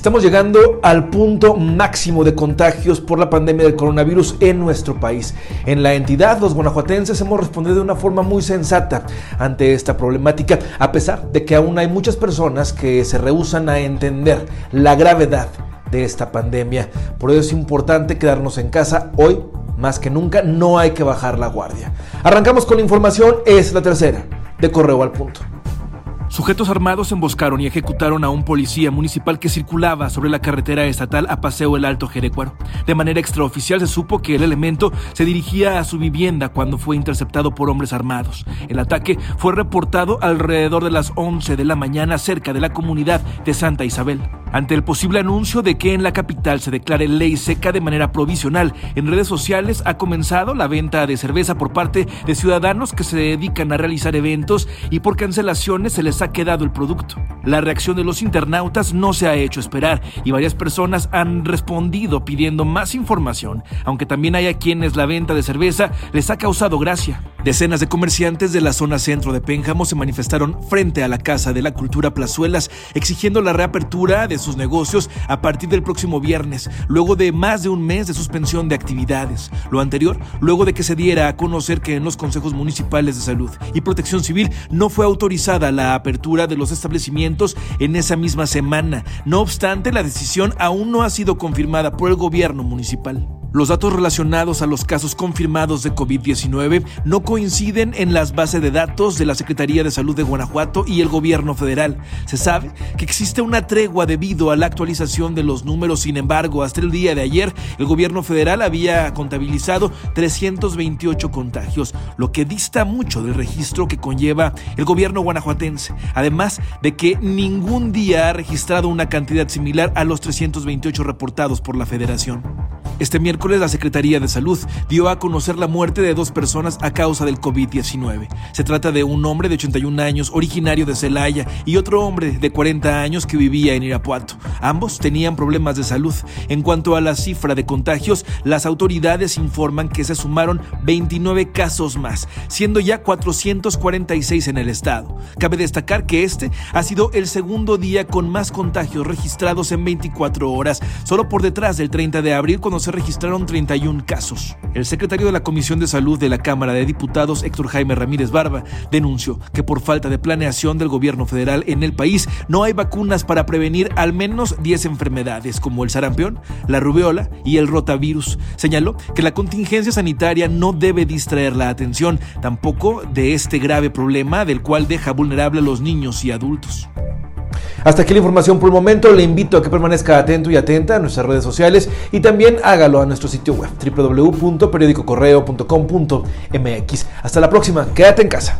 Estamos llegando al punto máximo de contagios por la pandemia del coronavirus en nuestro país. En la entidad, los guanajuatenses hemos respondido de una forma muy sensata ante esta problemática, a pesar de que aún hay muchas personas que se rehusan a entender la gravedad de esta pandemia. Por eso es importante quedarnos en casa hoy. Más que nunca, no hay que bajar la guardia. Arrancamos con la información, es la tercera, de correo al punto. Sujetos armados emboscaron y ejecutaron a un policía municipal que circulaba sobre la carretera estatal a Paseo el Alto Jerecuaro. De manera extraoficial se supo que el elemento se dirigía a su vivienda cuando fue interceptado por hombres armados. El ataque fue reportado alrededor de las 11 de la mañana cerca de la comunidad de Santa Isabel. Ante el posible anuncio de que en la capital se declare ley seca de manera provisional, en redes sociales ha comenzado la venta de cerveza por parte de ciudadanos que se dedican a realizar eventos y por cancelaciones se les ha quedado el producto. La reacción de los internautas no se ha hecho esperar y varias personas han respondido pidiendo más información, aunque también hay a quienes la venta de cerveza les ha causado gracia. Decenas de comerciantes de la zona centro de Pénjamo se manifestaron frente a la Casa de la Cultura Plazuelas exigiendo la reapertura de sus negocios a partir del próximo viernes, luego de más de un mes de suspensión de actividades. Lo anterior, luego de que se diera a conocer que en los consejos municipales de salud y protección civil no fue autorizada la apertura de los establecimientos en esa misma semana. No obstante, la decisión aún no ha sido confirmada por el gobierno municipal. Los datos relacionados a los casos confirmados de COVID-19 no coinciden en las bases de datos de la Secretaría de Salud de Guanajuato y el gobierno federal. Se sabe que existe una tregua debido a la actualización de los números, sin embargo, hasta el día de ayer el gobierno federal había contabilizado 328 contagios, lo que dista mucho del registro que conlleva el gobierno guanajuatense, además de que ningún día ha registrado una cantidad similar a los 328 reportados por la federación. Este miércoles la Secretaría de Salud dio a conocer la muerte de dos personas a causa del COVID-19. Se trata de un hombre de 81 años originario de Celaya y otro hombre de 40 años que vivía en Irapuato. Ambos tenían problemas de salud. En cuanto a la cifra de contagios, las autoridades informan que se sumaron 29 casos más, siendo ya 446 en el estado. Cabe destacar que este ha sido el segundo día con más contagios registrados en 24 horas, solo por detrás del 30 de abril cuando se registraron 31 casos. El secretario de la Comisión de Salud de la Cámara de Diputados, Héctor Jaime Ramírez Barba, denunció que por falta de planeación del gobierno federal en el país no hay vacunas para prevenir al menos 10 enfermedades como el sarampión, la rubeola y el rotavirus. Señaló que la contingencia sanitaria no debe distraer la atención tampoco de este grave problema del cual deja vulnerable a los niños y adultos. Hasta aquí la información por el momento. Le invito a que permanezca atento y atenta a nuestras redes sociales y también hágalo a nuestro sitio web www.periodicocorreo.com.mx. Hasta la próxima. Quédate en casa.